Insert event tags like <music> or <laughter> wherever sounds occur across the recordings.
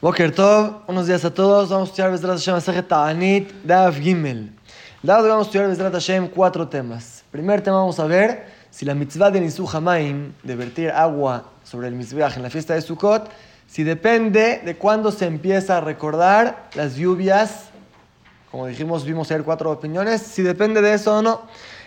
Boker Tov, buenos días a todos. Vamos a estudiar Bezrat Hashem Asajet Ta'anit, Dav Gimel. Dav vamos a estudiar Bezrat Hashem cuatro temas. Primer tema vamos a ver si la mitzvah de Nisu Hamaim, de vertir agua sobre el Mizbeach en la fiesta de Sukkot, si depende de cuándo se empieza a recordar las lluvias. Como dijimos, vimos ayer cuatro opiniones. Si depende de eso o no.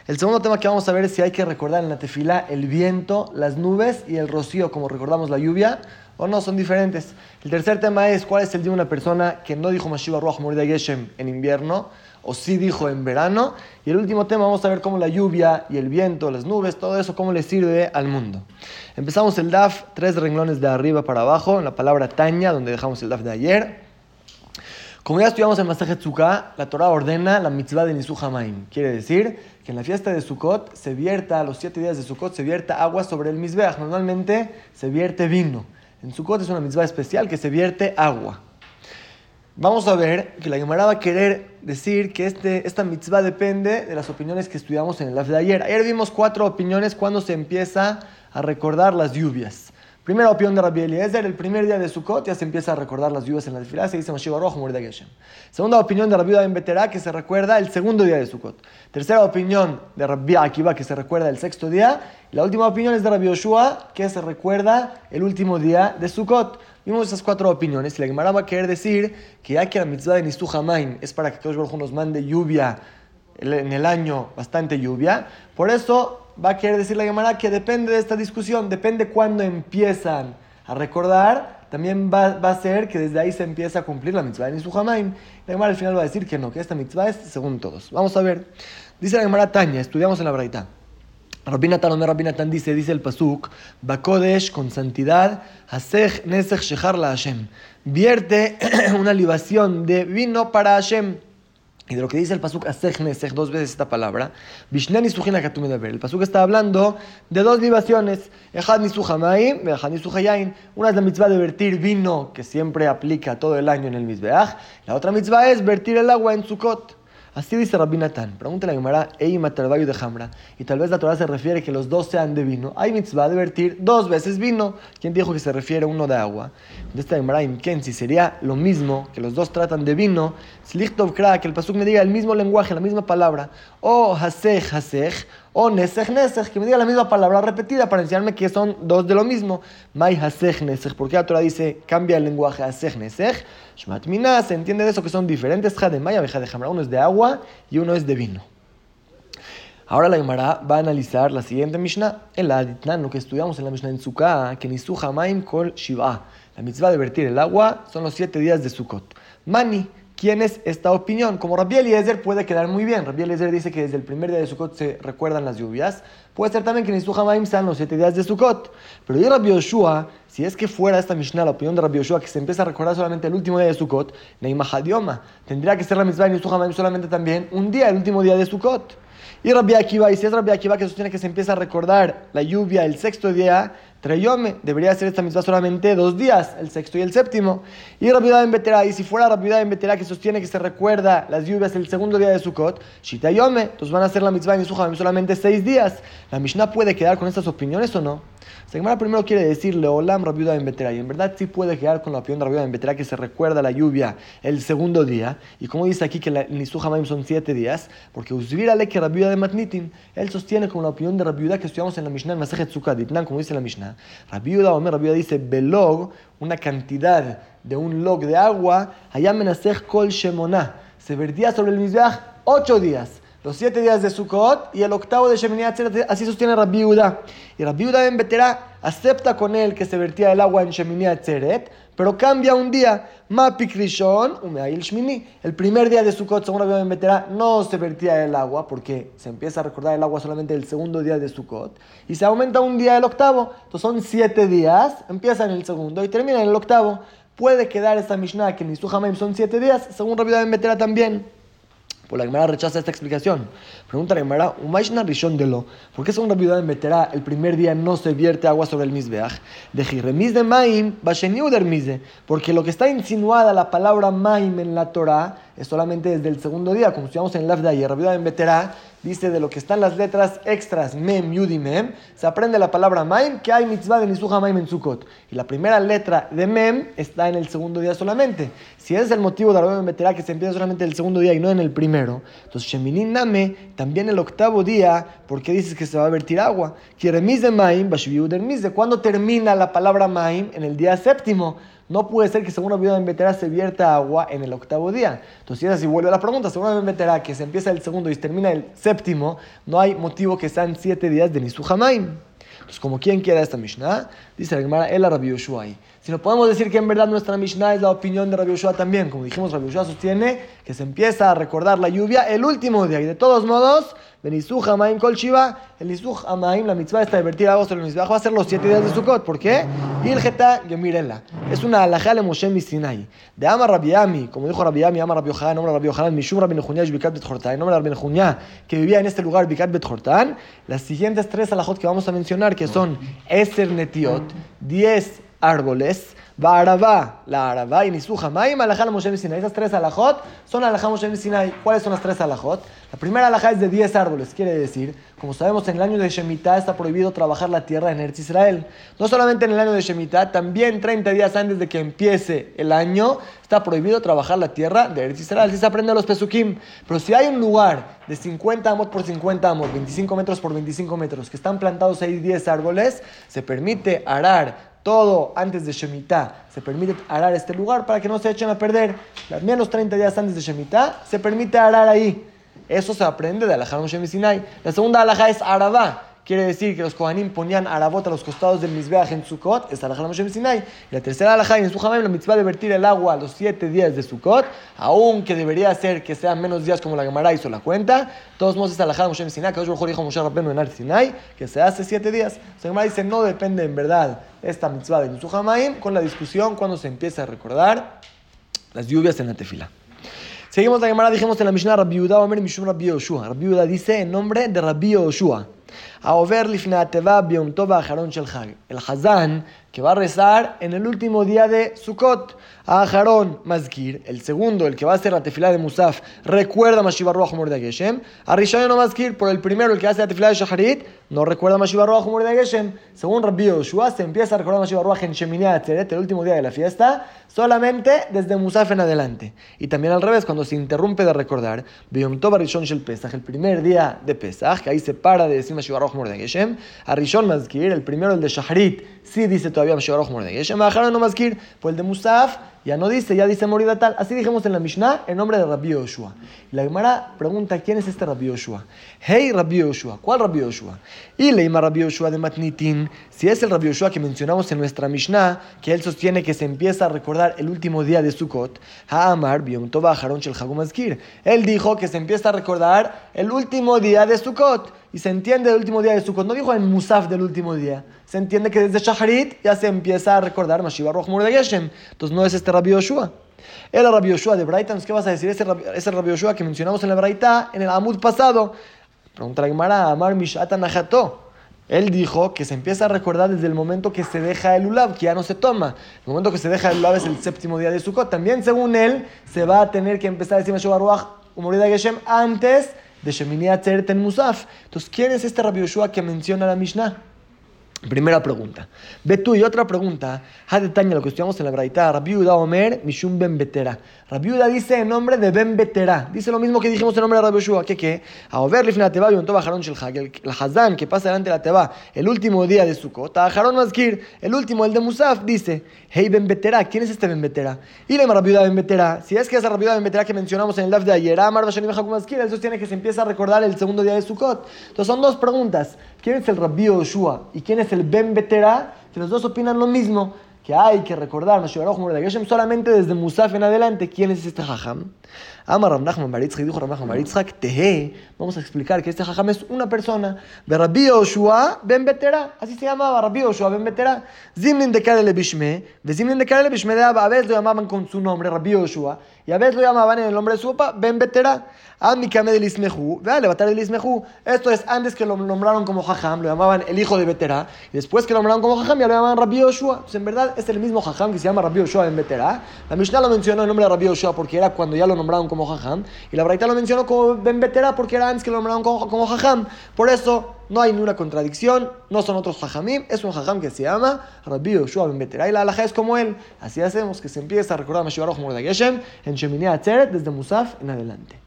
El segundo tema que vamos a ver es si hay que recordar en la tefila el viento, las nubes y el rocío, como recordamos la lluvia, o no, son diferentes. El tercer tema es cuál es el día de una persona que no dijo Mashiva Ruach Morida Geshem en invierno, o sí dijo en verano. Y el último tema, vamos a ver cómo la lluvia y el viento, las nubes, todo eso, cómo le sirve al mundo. Empezamos el DAF, tres renglones de arriba para abajo, en la palabra Taña, donde dejamos el DAF de ayer. Como ya estudiamos en Masaje Tzuka, la Torah ordena la mitzvah de Nisu Hamaim. Quiere decir que en la fiesta de Sukkot se vierta, a los siete días de Sukkot, se vierta agua sobre el Mizbeach. Normalmente se vierte vino. En Sukkot es una mitzvah especial que se vierte agua. Vamos a ver que la Gemara va a querer decir que este, esta mitzvah depende de las opiniones que estudiamos en el de ayer. Ayer vimos cuatro opiniones cuando se empieza a recordar las lluvias. Primera opinión de Rabbi Eliezer, el primer día de Sukkot ya se empieza a recordar las lluvias en la tefilá, se dice Mashiach Rojo, de Geshem. Segunda opinión de Rabbi Ben Beterá, que se recuerda el segundo día de Sukkot. Tercera opinión de Rabbi Akiva, que se recuerda el sexto día. La última opinión es de Rabbi Yoshua, que se recuerda el último día de Sukkot. Vimos esas cuatro opiniones y la Gemara va a querer decir que ya que la mitzvah de Nistu Hamaim es para que Kosh Baruj nos mande lluvia en el año, bastante lluvia, por eso va a querer decir la Gemara que depende de esta discusión, depende cuándo empiezan a recordar, también va, a ser que desde ahí se empieza a cumplir la mitzvah de Nisuhamaim. La Gemara al final va a decir que no, que esta mitzvah es según todos. Vamos a ver. Dice la Gemara Taña, estudiamos en la Braita. Rabinatan Omer Rabinatan dice, dice el Pasuk, Bakodesh con santidad, Hasech Nesech Shechar la Hashem. Vierte <clears throat> una libación de vino para Hashem. Y de lo que dice el pasuk asech nesech, dos veces esta palabra, Vishneni sujina El pasuk está hablando de dos libaciones, Echad nisuhamaim, Echad nisuhayain. Una es la mitzvah de vertir vino, que siempre aplica todo el año en el mizbeach. La otra mitzvah es vertir el agua en Sukkot. Así dice Rabbi Natán. Pregúntale a Gemara, de Hamra. Y tal vez la Torah se refiere que los dos sean de vino. Hay mitzvah de vertir dos veces vino. ¿Quién dijo que se refiere uno de agua? Esta Gemara, Imken, si sería lo mismo, que los dos tratan de vino, Slichtov Kra, que el Pasuk me diga el mismo lenguaje, la misma palabra. O Hasech, Hasech o Nesech Nesech, que me diga la misma palabra repetida para enseñarme que son dos de lo mismo. Mai Hasech Nesech, porque la Torah dice cambia el lenguaje Hasech Nesech. Shmat se entiende de eso que son diferentes Jademay, abeja de Hamra. Uno es de agua y uno es de vino. Ahora la Gemara va a analizar la siguiente Mishnah, en la Aditnan, lo que estudiamos en la Mishnah en Sukkah, que Nisu Hamaim Kol Shiva. La mitzvah de vertir el agua son los siete días de Sukkot. Mani, ¿Quién es esta opinión? Como Rabbi Eliezer puede quedar muy bien. Rabbi Eliezer dice que desde el primer día de Sukkot se recuerdan las lluvias. Puede ser también que en Hamaim sean los siete días de Sukkot. Pero yo Rabbi Yoshua, si es que fuera esta Mishnah la opinión de Rabbi Yoshua, que se empieza a recordar solamente el último día de Sukkot, Neimahadioma, tendría que ser la misma en Hamaim solamente también un día, el último día de Sukkot. Y Rabbi Akiva, y si es Rabbi Akiva que sostiene que se empieza a recordar la lluvia el sexto día, Treyome, debería ser esta misma solamente dos días, el sexto y el séptimo. Y Rabbi en Betera, y si fuera Rabbi en Betera que sostiene que se recuerda las lluvias el segundo día de Sukkot, Shitayome, entonces van a hacer la mitzvah en Sukkot solamente seis días. ¿La Mishnah puede quedar con estas opiniones o no? Segmara primero quiere decirle Olam Rabbi en Betera, y en verdad sí puede quedar con la opinión de Rabbi en Betera que se recuerda la lluvia el segundo día, y como dice aquí que el Nisuhamaim son siete días, porque Usvirale que Rabbi de Matnitin, él sostiene con la opinión de Rabbi que estudiamos en la Mishnah en Masejet Sukkot, como dice la Mishnah. Rabbi Omer, Rabbi dice, belog, una cantidad de un log de agua, allá menasech kol shemona, se vertía sobre el Mizbeach ocho días. Los siete días de Sukkot y el octavo de Shemini así sostiene Rabbi. Y Rabbi Uda en Betera acepta con él que se vertía el agua en Shemini Atzeret, pero cambia un día. Mapik Rishon, Shmini. El primer día de Sukkot, según Rabbi Betera, no se vertía el agua, porque se empieza a recordar el agua solamente el segundo día de Sukkot. Y se aumenta un día el octavo. Entonces son siete días, empieza en el segundo y termina en el octavo. Puede quedar esta Mishnah que en Nisu son siete días, según Rabbi Betera también. Por la Gemara rechaza esta explicación. Pregunta la Gemara, ¿Umayshna Rishon de lo? ¿Por qué según Rabbi en Betera el primer día no se vierte agua sobre el Mizbeach? De Jiremiz de Maim, Mize. Porque lo que está insinuada la palabra Maim en la Torah es solamente desde el segundo día, como estudiamos en el de ayer. Rabbi en Betera dice de lo que están las letras extras, mem, yud y se aprende la palabra maim, que hay mitzvah de nisuja maim en Sukkot. Y la primera letra de mem está en el segundo día solamente. Si ese es el motivo de la meterá que se empieza solamente el segundo día y no en el primero, entonces Sheminin Name, también el octavo día, ¿por qué dices que se va a vertir agua? Quiere de maim, de ¿Cuándo termina la palabra maim? En el día séptimo. No puede ser que según la viuda de se vierta agua en el octavo día. Entonces, si es así, vuelve a la pregunta. Según meterá que se empieza el segundo y se termina el séptimo, no hay motivo que sean siete días de Nisuhamaim. Entonces, como quien quiera esta Mishnah, dice la Gemara, el Rabbi Yoshua. Si no podemos decir que en verdad nuestra Mishnah es la opinión de Rabbi Yoshua también. Como dijimos, Rabbi Yoshua sostiene que se empieza a recordar la lluvia el último día. Y de todos modos, Benisuch Amaim Kol Shiva, el Nisuch Amaim, la mitzvah está de vertir agua sobre el misbeach, va a ser los siete días de Sukkot. ¿Por qué? Ilgeta Gemirela. Es una alajá le Moshe Misinai. De Ama Rabbi como dijo Rabbi Ami, Ama Rabbi Yohanan, nombre Rabbi Yohanan, Mishum Rabbi Nehunyah, Bikat Bet Jortan, nombre Rabbi Nehunyah, que vivía en este lugar, Bikat Bet Jortan. Las siguientes tres alajot que vamos a mencionar, que son Eser Netiot, diez árboles, Arabá, la Arabá y Nisuja Maim, Alajá la Moshe Sinai. Esas tres alajot son Alajá Moshe Sinai. ¿Cuáles son las tres alajot? La primera alajá es de 10 árboles, quiere decir, como sabemos, en el año de Shemitah está prohibido trabajar la tierra en Eretz Israel. No solamente en el año de Shemitah, también 30 días antes de que empiece el año, está prohibido trabajar la tierra de Eretz Israel. Así se aprende a los Pesukim. Pero si hay un lugar de 50 amos por 50 amos, 25 metros por 25 metros, que están plantados ahí 10 árboles, se permite arar todo antes de Shemitah se permite arar este lugar para que no se echen a perder. Al menos 30 días antes de Shemitah se permite arar ahí. Eso se aprende de Alajá Moshe Sinai. La segunda alajá es Arabá. Quiere decir que los Kohanim ponían arabot a los costados del Mizbeach en Sukkot, es alajá Moshe Sinai. Y la tercera alajá en Suhamim, la mitzvah de vertir el agua a los siete días de Sukkot, aunque debería ser que sean menos días como la Gemara hizo la cuenta. Todos modos es alajá Moshe Sinai, que mejor dijo Moshe Rabbeinu en Sinai, que se hace siete días. La Gemara dice, no depende en verdad esta mitzvah de Suhamim con la discusión cuando se empieza a recordar las lluvias en la tefila. Seguimos la Gemara, dijimos en la Mishnah, Rabbi Yehuda, Omer Mishum Rabbi Yoshua. Rabbi Yehuda dice en nombre de Rabbi Yoshua. El Hazán, que va a rezar en el último día de Sukkot. A Aharón Mazkir, el segundo, el que va a hacer la tefilá de Musaf, recuerda Mashiva Ruach Geshem. A Rishayano Mazkir, por el primero, el que hace la tefilá de Shaharit, no recuerda Mashiva Ruach Geshem. Según Rabbi Yoshua, se empieza a recordar Mashiva Ruach en Sheminia Atzeret, el último día de la fiesta, solamente desde Musaf en adelante. Y también al revés, cuando se interrumpe de recordar, Biyom Tov Rishon Shel Pesach, el primer día de Pesach, que ahí se para de decir Mashiva Ruach Humor de Geshem. A Rishon Mazkir, el primero, el de Shaharit, sí dice todavía. A Aharón no Mazkir, pues el de Musaf, ya no dice, ya dice morida tal. Así dijimos en la Mishnah en nombre de Rabbi Yoshua. la Gemara pregunta, ¿quién es este Rabbi Yoshua? Hey Rabbi Yoshua, ¿cuál Rabbi Yoshua? Y leíma Rabbi Yoshua de Matnitin, si es el Rabbi Yoshua que mencionamos en nuestra Mishnah, que él sostiene que se empieza a recordar el último día de Sukkot, Ha'amar Biom Tova Shel Él dijo que se empieza a recordar el último día de Sukkot. Y se entiende el último día de Sukkot. No dijo en Musaf del último día. Se entiende que desde Shaharit ya se empieza a recordar Mashiva Roch de. Entonces no es este Rabbi Yoshua. Era Rabbi Yoshua de Braita. ¿qué vas a decir? Ese, ese Rabbi Yoshua que mencionamos en la Braita, en el Amud pasado. Pregunta Gemara, Amar Mishata Nahato. Él dijo que se empieza a recordar desde el momento que se deja el ulab, que ya no se toma. El momento que se deja el ulab es el séptimo día de Sukkot. También, según él, se va a tener que empezar a decir Mashiva de Geshem antes de Shemini Atzeret en Musaf. Entonces, ¿quién es este Rabbi Yoshua que menciona la Mishnah? Primera pregunta. Ve tú y otra pregunta. Hadetaña, lo que estudiamos en la Braita. Rabbi Omer, Mishum Ben Betera. Rabbi dice en nombre de Ben Betera. Dice lo mismo que dijimos en nombre de Rabbi Yoshua. ¿Qué qué? A ver lifna teba y un tobajaron shel El Hazán que pasa delante de la teba el último día de Sukkot. Tajaron Mazkir, el último, el de Musaf, dice. Hey Ben Betera. ¿Quién es este Ben Betera? Y le Rabbi Ben Betera. Si es que es Rabbi Ben Betera que mencionamos en el DAF de ayer. Amar Bashanim Mazkir. Él sostiene que se empieza a recordar el segundo día de Sukkot. Entonces son dos preguntas. ¿Quién es el Rabbi Yoshua? ¿Y quién es el Ben Betera, que los dos opinan lo mismo, que hay que recordar solamente desde Musaf en adelante. ¿Quién es este Jajam? Ama Nachman Baritzhak, dijo Nachman Baritzhak, Tehe, vamos a explicar que este Jajam es una persona. Rabbi Yoshua Ben Betera, así se llamaba Rabbi Yoshua Ben Betera. Zimlin de Karele Bishme, de Zimlin de Karele Bishme de Abba, a veces lo llamaban con su nombre, Rabbi Yoshua, y a veces lo llamaban en el nombre de su papá, Ben Betera. Amikame del Ismehu, levantar el Ismehu. Esto es antes que lo nombraron como Jajam, lo llamaban el hijo de Betera. Y después que lo nombraron como Jajam, ya lo llamaban Rabbi Yoshua. Pues en verdad es el mismo Jajam que se llama Rabbi Yoshua en Betera. La Mishnah lo mencionó el nombre de Rabbi Yoshua porque era cuando ya lo nombraron como Jajam. Y la Braita lo mencionó como Ben Betera porque era antes que lo nombraron como, como Jajam. Por eso no hay ninguna contradicción, no son otros Jajamim, es un Jajam que se llama Rabbi Yoshua Ben Betera. Y la alaja es como él. Así hacemos que se empieza a recordar Meshivaroj Mordechai en Sheminí Atzeret desde Musaf en adelante.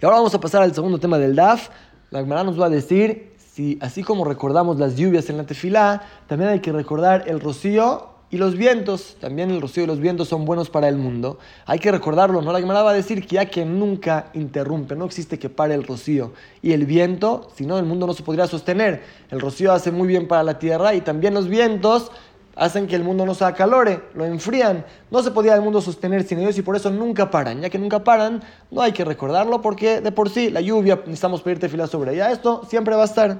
Y ahora vamos a pasar al segundo tema del DAF. La Gemara nos va a decir, si así como recordamos las lluvias en la tefilá, también hay que recordar el rocío y los vientos. También el rocío y los vientos son buenos para el mundo. Hay que recordarlo, ¿no? La Gemara va a decir que ya que nunca interrumpe, no existe que pare el rocío y el viento, si no el mundo no se podría sostener. El rocío hace muy bien para la tierra y también los vientos hacen que el mundo no se acalore, lo enfrían. No se podía el mundo sostener sin ellos y por eso nunca paran. Ya que nunca paran, no hay que recordarlo porque de por sí la lluvia, necesitamos pedirte fila sobre ella. Esto siempre va a estar.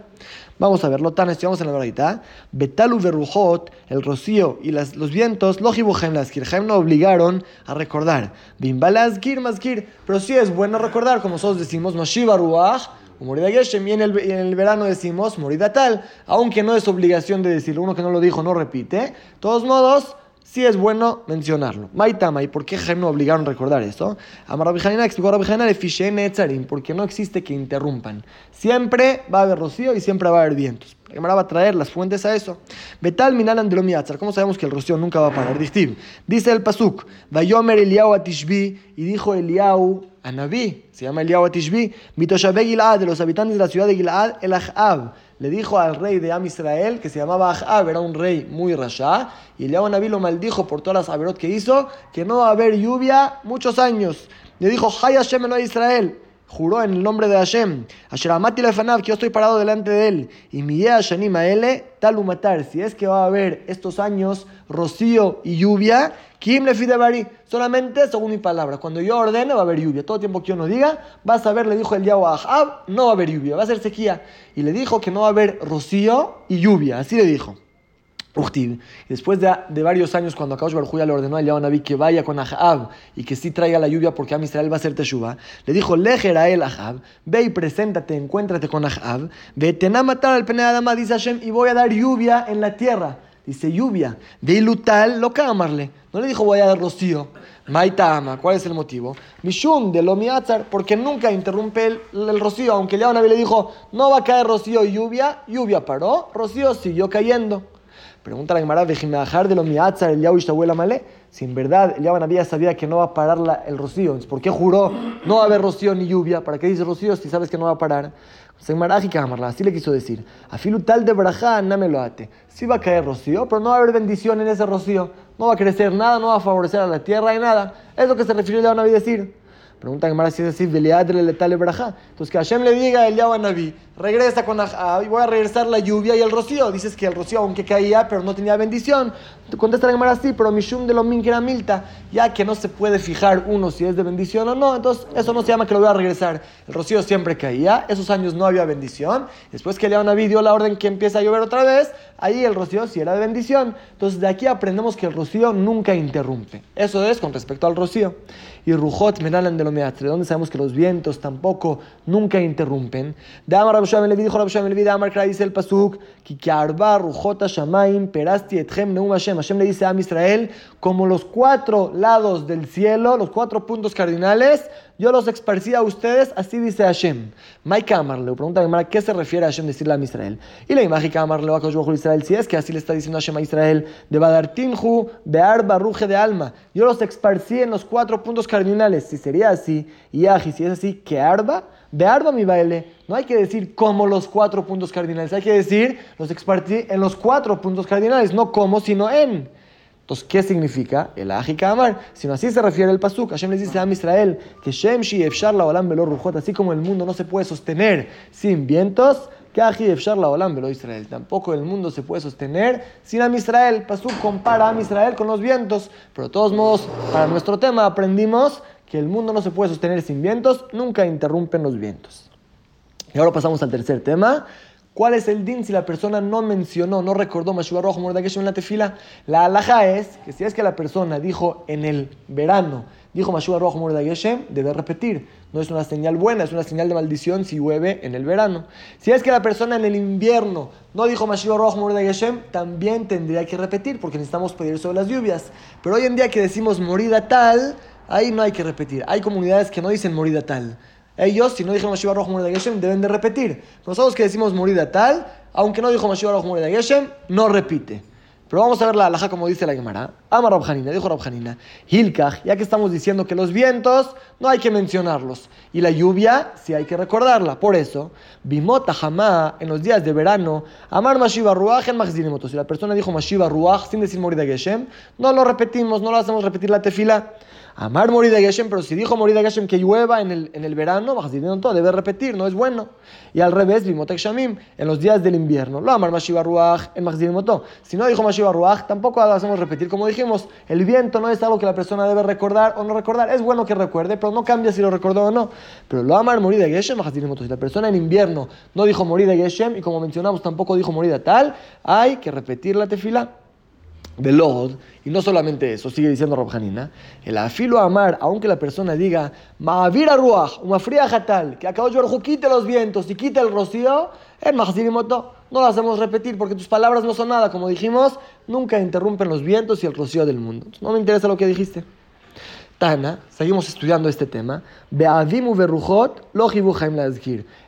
Vamos a verlo, tan estudiamos en la verdad. Betalu verujot, el rocío y las, los vientos, lojibujem las kirjem no obligaron a recordar. Bimbalas gir maskir, pero sí es bueno recordar, como nosotros decimos, Mashiva ruach Morida Geshem, y en el, en el verano decimos Morida tal, aunque no es obligación de decirlo, uno que no lo dijo no repite. De todos modos, sí es bueno mencionarlo. Maitama, ¿y por qué Jaime no obligaron a recordar eso? Amar Rabijana explicó de porque no existe que interrumpan. Siempre va a haber rocío y siempre va a haber vientos. La va a traer las fuentes a eso. Betal de lo ¿Cómo sabemos que el rocío nunca va a parar? Dice el Pasuk, Vayomer Eliyahu Atishbi, y dijo Eliyahu a Naví, se llama Eliyahu Atishbi, Mitoshabe Gilad, de los habitantes de la ciudad de Gilad, el Ahab. Le dijo al rey de Am Israel, que se llamaba Ahab, era un rey muy rasha, y Eliyahu Naví lo maldijo por todas las averot que hizo, que no va a haber lluvia muchos años. Le dijo, Hay Hashem Israel juró en el nombre de Hashem, Asheramati Lefanav, que yo estoy parado delante de él, y mi Shanim Ele, matar, si es que va a haber estos años rocío y lluvia, Kim le bari, solamente según mi palabra, cuando yo ordene va a haber lluvia, todo tiempo que yo no diga, vas a ver, le dijo el diablo a Ahab, no va a haber lluvia, va a ser sequía, y le dijo que no va a haber rocío y lluvia, así le dijo. Y después de, varios años, cuando Akadosh Baruj le ordenó a Eliyahu que vaya con Ahab y que sí traiga la lluvia porque a Israel va a hacer teshuva, le dijo, lejer a él Ahab, ve y preséntate, encuéntrate con Ahab, vete a matar al pene Adama, dice Hashem, y voy a dar lluvia en la tierra. Dice lluvia, de ilutal, lo amarle. No le dijo voy a dar rocío. Maita ama, ¿cuál es el motivo? Mishum de lo miatzar, porque nunca interrumpe el, rocío, aunque el le dijo no va a caer rocío y lluvia, lluvia paró, rocío siguió cayendo. Pregunta la Gemara, de lo miatzar el abuela Malé. Si en verdad el Yahweh sabía que no va a parar el rocío, ¿por qué juró no va a haber rocío ni lluvia? ¿Para qué dice rocío si sabes que no va a parar? Así le quiso decir. Afilu tal de braja, no me lo ate. Sí va a caer rocío, pero no va a haber bendición en ese rocío. No va a crecer nada, no va a favorecer a la tierra y nada. Es lo que se refirió el a decir. Pregunta Gemara si es así, Veliadre le braja. Entonces que Hashem le diga el Yahweh Naví, regresa con voy a regresar la lluvia y el rocío. Dices que el rocío, aunque caía, pero no tenía bendición. Contesta la Gemara así, pero Mishum de lo que era Milta, ya que no se puede fijar uno si es de bendición o no, entonces eso no se llama que lo voy a regresar. El rocío siempre caía, esos años no había bendición. Después que el Naví dio la orden que empieza a llover otra vez, ahí el rocío sí era de bendición. Entonces de aquí aprendemos que el rocío nunca interrumpe. Eso es con respecto al rocío. Y Rujot Menalan de lo Meatre, donde sabemos que los vientos tampoco nunca interrumpen. De Rabbi Levi, dijo Amar dice el Pasuk, que Arba Rujot Shamaim, Perasti Etchem Neum Hashem. Hashem le dice a Israel, como los cuatro lados del cielo, los cuatro puntos cardinales, yo los esparcí a ustedes, así dice Hashem. Maika Amarle, pregunta a ¿qué se refiere a Hashem decirle a Israel? Y la imagen que Amarle va a Israel, si es que así le está diciendo Hashem a Israel, de Badartinhu, Bear Ruge de Alma. Yo los esparcí en los cuatro puntos cardinales. Si sería así, y si es así, que Arba, de Arba mi baile. No hay que decir como los cuatro puntos cardinales, hay que decir los esparcí en los cuatro puntos cardinales, no como, sino en. Entonces, ¿qué significa? El Ajika Amar. Sino así se refiere el Pasuk. Hashem les dice a Israel que Shem Shi Efshar la Olam Belo Rujot, así como el mundo no se puede sostener sin vientos, que Aji Efshar la Olam Belo Israel. Tampoco el mundo se puede sostener sin Am Israel. Pasuk compara a Israel con los vientos. Pero de todos modos, para nuestro tema aprendimos que el mundo no se puede sostener sin vientos, nunca interrumpen los vientos. Y ahora pasamos al tercer tema. ¿Cuál es el din si la persona no mencionó, no recordó Mashiach Rojo en la tefila? La alhaja es que si es que la persona dijo en el verano, dijo Mashiach Rojo Mordageshem, debe repetir. No es una señal buena, es una señal de maldición si llueve en el verano. Si es que la persona en el invierno no dijo Mashiach Rojo Mordageshem, también tendría que repetir porque necesitamos pedir sobre las lluvias. Pero hoy en día que decimos morida tal, ahí no hay que repetir. Hay comunidades que no dicen morida tal. Ellos, si no dijeron Mashiach Rojo Morida Geshem, deben de repetir. Nosotros que decimos morida tal, aunque no dijo Mashiach Rojo Morida Geshem, no repite. Pero vamos a ver la alhaja como dice la Gemara. Ama Rabjanina, dijo Rabjanina. Hilkach, ya que estamos diciendo que los vientos no hay que mencionarlos. Y la lluvia sí hay que recordarla. Por eso, Bimota Hamá, en los días de verano, Amar Mashiva Ruach en Si la persona dijo Mashiva Ruach sin decir Morida Geshem, no lo repetimos, no lo hacemos repetir la tefila. Amar morir de Geshem, pero si dijo morir de Geshem que llueva en el, en el verano, todo, debe repetir, no es bueno. Y al revés, Bimotek Shamim, en los días del invierno. Lo amar Mashiva Ruach en Moto. Si no dijo Mashiva Ruach, tampoco lo hacemos repetir. Como dijimos, el viento no es algo que la persona debe recordar o no recordar. Es bueno que recuerde, pero no cambia si lo recordó o no. Pero lo amar morir de Geshem, Moto. Si la persona en invierno no dijo morir de Geshem y como mencionamos tampoco dijo morir de tal, hay que repetir la tefila. Velod, y no solamente eso, sigue diciendo Robjanina, el afilo amar, aunque la persona diga, Ma'avira ruach, una fría jatal, que acabó de quite los vientos y quite el rocío, el moto no lo hacemos repetir porque tus palabras no son nada, como dijimos, nunca interrumpen los vientos y el rocío del mundo. No me interesa lo que dijiste. Tana, seguimos estudiando este tema. Be'avimu verujot, lo.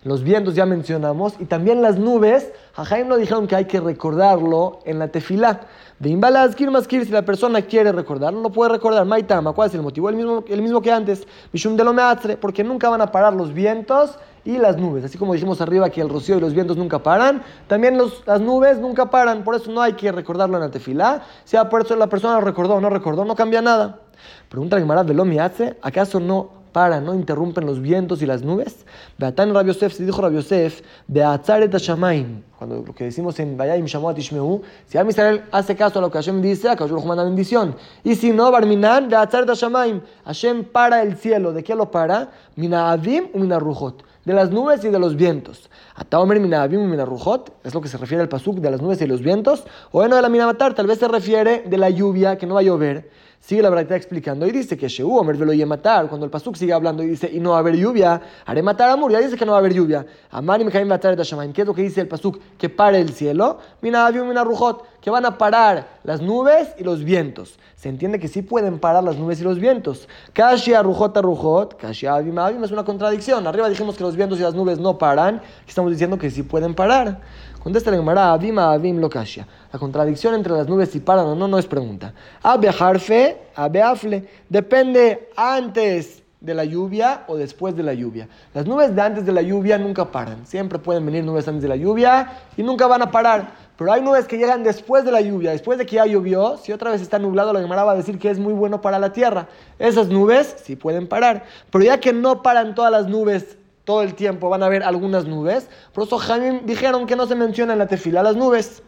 Los vientos ya mencionamos y también las nubes. Jaim nos dijeron que hay que recordarlo en la tefilá. De imbalazgir maskir, si la persona quiere recordarlo, lo puede recordar. Maitama, ¿cuál es el motivo? El mismo, el mismo que antes. Mishum de lo porque nunca van a parar los vientos y las nubes. Así como dijimos arriba que el rocío y los vientos nunca paran, también las nubes nunca paran. Por eso no hay que recordarlo en la tefilá. Si por eso la persona lo recordó o no recordó, no cambia nada. Pregunta Gemara, ¿velo hace? ¿Acaso no para, no interrumpen los vientos y las nubes? Beatán Rabbi si dijo Rabbi Yosef, Beatzaret Shamaim, cuando lo que decimos en Bayayim Shamuat Ishmeu, si Am Israel hace caso a lo que Hashem dice, a Hashem manda bendición. Y si no, Barminan, Beatzaret Shamaim, Hashem para el cielo. ¿De qué lo para? Mina Avim u Mina Rujot de las nubes y de los vientos. Ataomer minabim minarujot, es lo que se refiere al pasuk de las nubes y los vientos. O no de la minamatar, tal vez se refiere de la lluvia que no va a llover. Sigue la verdad explicando y dice que Shehu Omer velo y matar. Cuando el pasuk sigue hablando y dice y no va a haber lluvia, haré matar a Mur. Ya dice que no va a haber lluvia. Amani me matar ¿Qué es lo que dice el pasuk? Que pare el cielo. Mina rujot, que van a parar las nubes y los vientos. Se entiende que sí pueden parar las nubes y los vientos. Kashia rujot rujot, kashia avim avim es una contradicción. Arriba dijimos que los vientos y las nubes no paran. Estamos diciendo que sí pueden parar. Contesta la Gemara, avim avim lo kashia. La contradicción entre las nubes si paran o no no es pregunta. Abe harfe, abe afle. Depende antes de la lluvia o después de la lluvia. Las nubes de antes de la lluvia nunca paran. Siempre pueden venir nubes antes de la lluvia y nunca van a parar. Pero hay nubes que llegan después de la lluvia, después de que ya llovió. Si otra vez está nublado, la Gemara va a decir que es muy bueno para la tierra. Esas nubes sí pueden parar. Pero ya que no paran todas las nubes todo el tiempo, van a haber algunas nubes. Por eso Jamim dijeron que no se menciona en la tefila las nubes.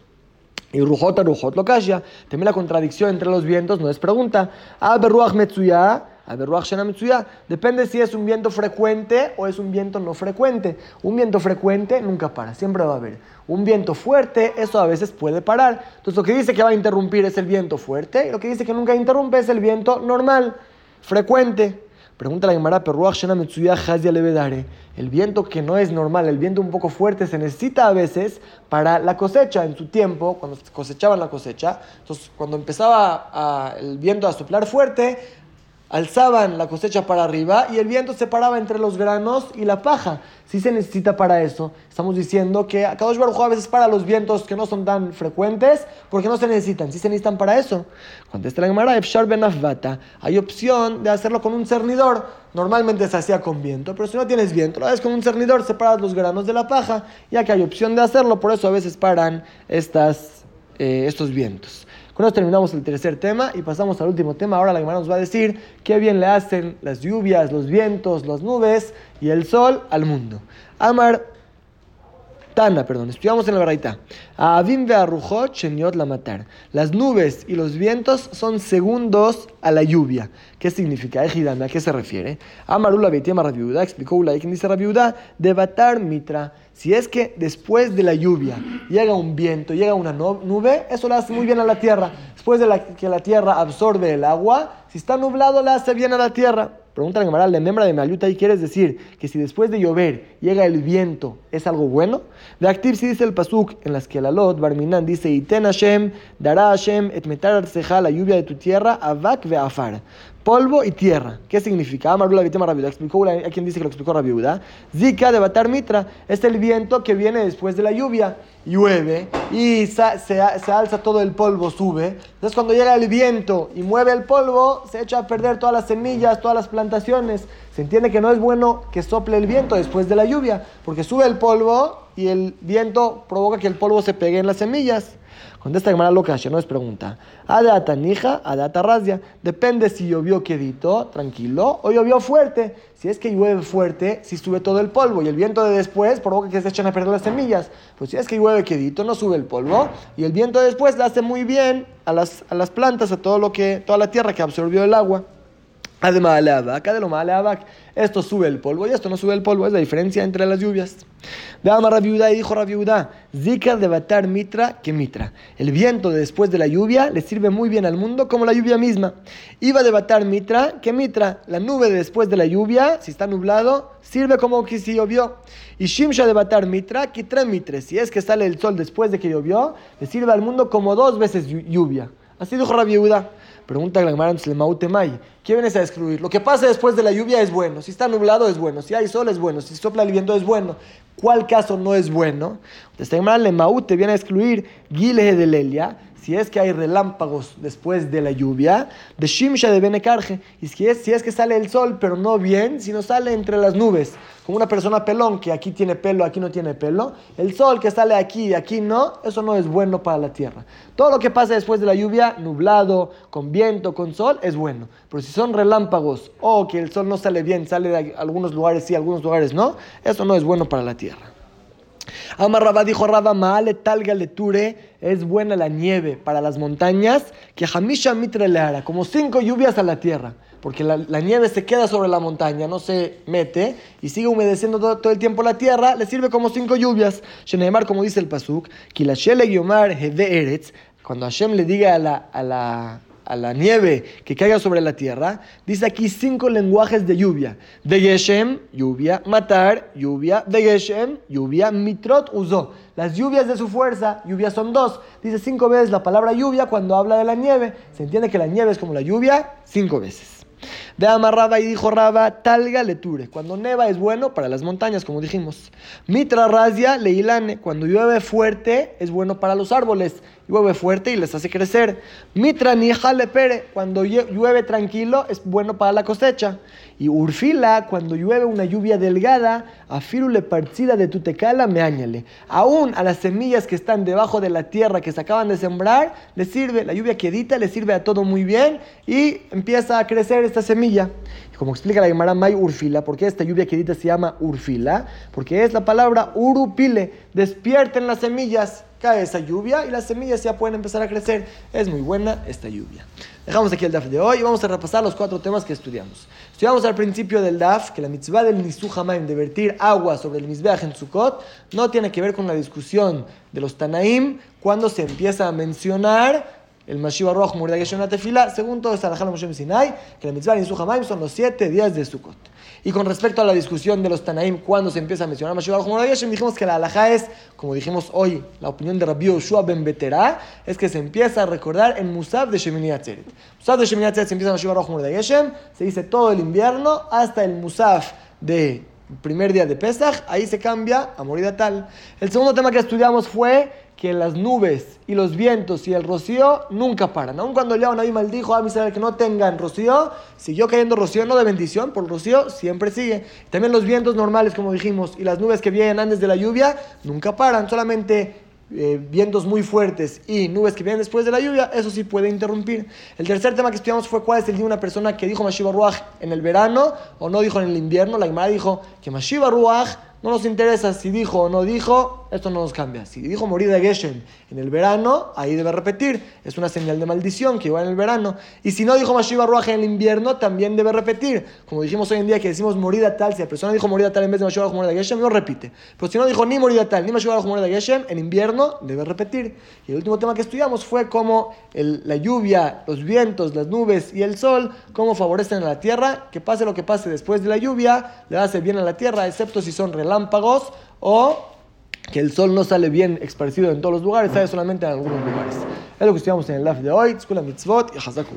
Y Rujot Rujot lo calla. También la contradicción entre los vientos no es pregunta. Ruach Metsuya, Ruach Shena Metsuya. Depende si es un viento frecuente o es un viento no frecuente. Un viento frecuente nunca para, siempre va a haber. Un viento fuerte, eso a veces puede parar. Entonces lo que dice que va a interrumpir es el viento fuerte y lo que dice que nunca interrumpe es el viento normal, frecuente. Pregunta la Gemara, el viento que no es normal, el viento un poco fuerte, se necesita a veces para la cosecha. En su tiempo, cuando cosechaban la cosecha, entonces cuando empezaba el viento a soplar fuerte, alzaban la cosecha para arriba y el viento se paraba entre los granos y la paja. Si se necesita para eso, estamos diciendo que a Kadosh Baruj a veces para los vientos que no son tan frecuentes porque no se necesitan. Si se necesitan para eso. Contesta la Gemara, Efshar ben hay opción de hacerlo con un cernidor. Normalmente se hacía con viento, pero si no tienes viento, lo haces con un cernidor, separas los granos de la paja, ya que hay opción de hacerlo, por eso a veces paran estas, eh, estos vientos. Con esto terminamos el tercer tema y pasamos al último tema. Ahora la Gemara nos va a decir qué bien le hacen las lluvias, los vientos, las nubes y el sol al mundo. Amar Tana, perdón, estudiamos en la Baraita. Avim ve'arujot sheniot la matar. Las nubes y los vientos son segundos a la lluvia. ¿Qué significa? ¿A qué se refiere? Amarula Beitiama Rabiuda explicó Ulay, quien dice Rabiuda, de batar mitra. Si es que después de la lluvia llega un viento, llega una nube, eso le hace muy bien a la tierra. Después de que la tierra absorbe el agua, si está nublado, le hace bien a la tierra. Pregunta la Gemara, membra de Maluta y quieres decir que si después de llover llega el viento, ¿es algo bueno? De Activ si dice el Pasuk en las que la Lot, Barminan dice, Iten Hashem, dará Hashem, et metar la lluvia de tu tierra, avak ve afar polvo y tierra. ¿Qué significa? Amarula Vitema Rabiuda. Explicó a quien dice que lo explicó Rabiuda. Zika de Batar Mitra es el viento que viene después de la lluvia. Llueve y se, se, alza todo el polvo, sube. Entonces, cuando llega el viento y mueve el polvo, se echa a perder todas las semillas, todas las plantaciones. Se entiende que no es bueno que sople el viento después de la lluvia, porque sube el polvo y el viento provoca que el polvo se pegue en las semillas. Contesta Gemara loca, no es pregunta. Adata nija, adata razia. Depende si llovió quedito, tranquilo, o llovió fuerte. Si es que llueve fuerte, si sube todo el polvo y el viento de después provoca que se echen a perder las semillas. Pues si es que llueve quedito, no sube el polvo y el viento de después le hace muy bien a las, a las plantas, a todo lo que, toda la tierra que absorbió el agua. Además, acá de lo maleabac, esto sube el polvo y esto no sube el polvo, es la diferencia entre las lluvias. Veamos Rabiudá y dijo Rabiudá, Zika de batar mitra que mitra. El viento después de la lluvia le sirve muy bien al mundo como la lluvia misma. Iba de batar mitra que mitra. La nube después de la lluvia, si está nublado, sirve como que si llovió. Y Shimsha de batar mitra que mitre. Si es que sale el sol después de que llovió, le sirve al mundo como dos veces lluvia. Así dijo Rabiudá. Pregunta Mai. ¿Qué vienes a describir? Lo que pasa después de la lluvia es bueno. Si está nublado es bueno. Si hay sol es bueno. Si sopla el viento es bueno. ¿Cuál caso no es bueno? Entonces, Gemara te viene a excluir Gileje de Lelia si es que hay relámpagos después de la lluvia, de Shimsha de Benecarje, y si es, si es que sale el sol, pero no bien, sino sale entre las nubes, como una persona pelón que aquí tiene pelo, aquí no tiene pelo, el sol que sale aquí y aquí no, eso no es bueno para la tierra. Todo lo que pasa después de la lluvia, nublado, con viento, con sol, es bueno. Pero si son relámpagos o que el sol no sale bien, sale de algunos lugares sí, algunos lugares no, eso no es bueno para la tierra. Amarraba dijo Raba Maale talga leture, es buena la nieve para las montañas, que Hamisha mitra le como cinco lluvias a la tierra, porque la, nieve se queda sobre la montaña, no se mete y sigue humedeciendo todo, el tiempo la tierra, le sirve como cinco lluvias. Sheneemar, como dice el Pasuk, Kilashele Yomar Eretz, cuando Hashem le diga a la, a la a la nieve que caiga sobre la tierra, dice aquí cinco lenguajes de lluvia. De Geshem, lluvia, matar, lluvia, de Geshem, lluvia, mitrot, usó. Las lluvias de su fuerza, lluvias son dos. Dice cinco veces la palabra lluvia cuando habla de la nieve. Se entiende que la nieve es como la lluvia cinco veces. De amarraba y dijo Raba, talga leture. Cuando neva es bueno para las montañas, como dijimos. Mitra razia leilane. Cuando llueve fuerte es bueno para los árboles. Llueve fuerte y les hace crecer. Mitra ni pere. Cuando llueve tranquilo es bueno para la cosecha. Y urfila, cuando llueve una lluvia delgada, afirule partida de tutecala me añale. Aún a las semillas que están debajo de la tierra que se acaban de sembrar, le sirve, la lluvia quedita le sirve a todo muy bien y empieza a crecer esta semilla. Como explica la Gemara May Urfila, ¿por qué esta lluvia quedita se llama Urfila? Porque es la palabra Urupile, despierten las semillas cae esa lluvia y las semillas ya pueden empezar a crecer. Es muy buena esta lluvia. Dejamos aquí el DAF de hoy y vamos a repasar los cuatro temas que estudiamos. Estudiamos al principio del DAF que la mitzvah del Nisu Hamaim de vertir agua sobre el Mizbeach en Sukkot no tiene que ver con la discusión de los Tanaim cuando se empieza a mencionar el Mashiach Roch Murda Geshon Tefila, según todo esta Moshe Sinai, que la mitzvah Nisu Hamaim son los siete días de Sukkot. Y con respecto a la discusión de los Tanaim, cuando se empieza a mencionar Mashiach como dijimos que la halajá es, como dijimos hoy, la opinión de Rabbi Yoshua Ben Betera, es que se empieza a recordar en Musaf de Shemini Atzeret. Musaf de Shemini Atzeret se empieza Mashiach como se dice todo el invierno hasta el Musaf de primer día de Pesach, ahí se cambia a morir tal. El segundo tema que estudiamos fue que las nubes y los vientos y el rocío nunca paran. Aun cuando Yahweh Nabi maldijo a Israel que no tengan rocío, siguió cayendo rocío, no de bendición, por rocío siempre sigue. También los vientos normales, como dijimos, y las nubes que vienen antes de la lluvia, nunca paran. Solamente eh, vientos muy fuertes y nubes que vienen después de la lluvia, eso sí puede interrumpir. El tercer tema que estudiamos fue cuál es el día de una persona que dijo Mashiva Ruach en el verano o no dijo en el invierno. La Gemara dijo que Mashiva Ruach no nos interesa si dijo o no dijo, esto no nos cambia. Si dijo morir de Geshem en el verano, ahí debe repetir. Es una señal de maldición que igual en el verano. Y si no dijo Mashiva Ruach en el invierno, también debe repetir. Como dijimos hoy en día que decimos morida tal, si la persona dijo morida tal en vez de Mashiva Ruach de Geshem, no repite. Pero si no dijo ni morida tal, ni Mashiva Ruach de Geshem, en invierno debe repetir. Y el último tema que estudiamos fue cómo la lluvia, los vientos, las nubes y el sol, cómo favorecen a la tierra, que pase lo que pase después de la lluvia, le hace bien a la tierra, excepto si son relámpagos o que el sol no sale bien esparcido en todos los lugares, sale solamente en algunos lugares. Es lo que estudiamos en el live de hoy, Escuela Mitzvot y Hazaku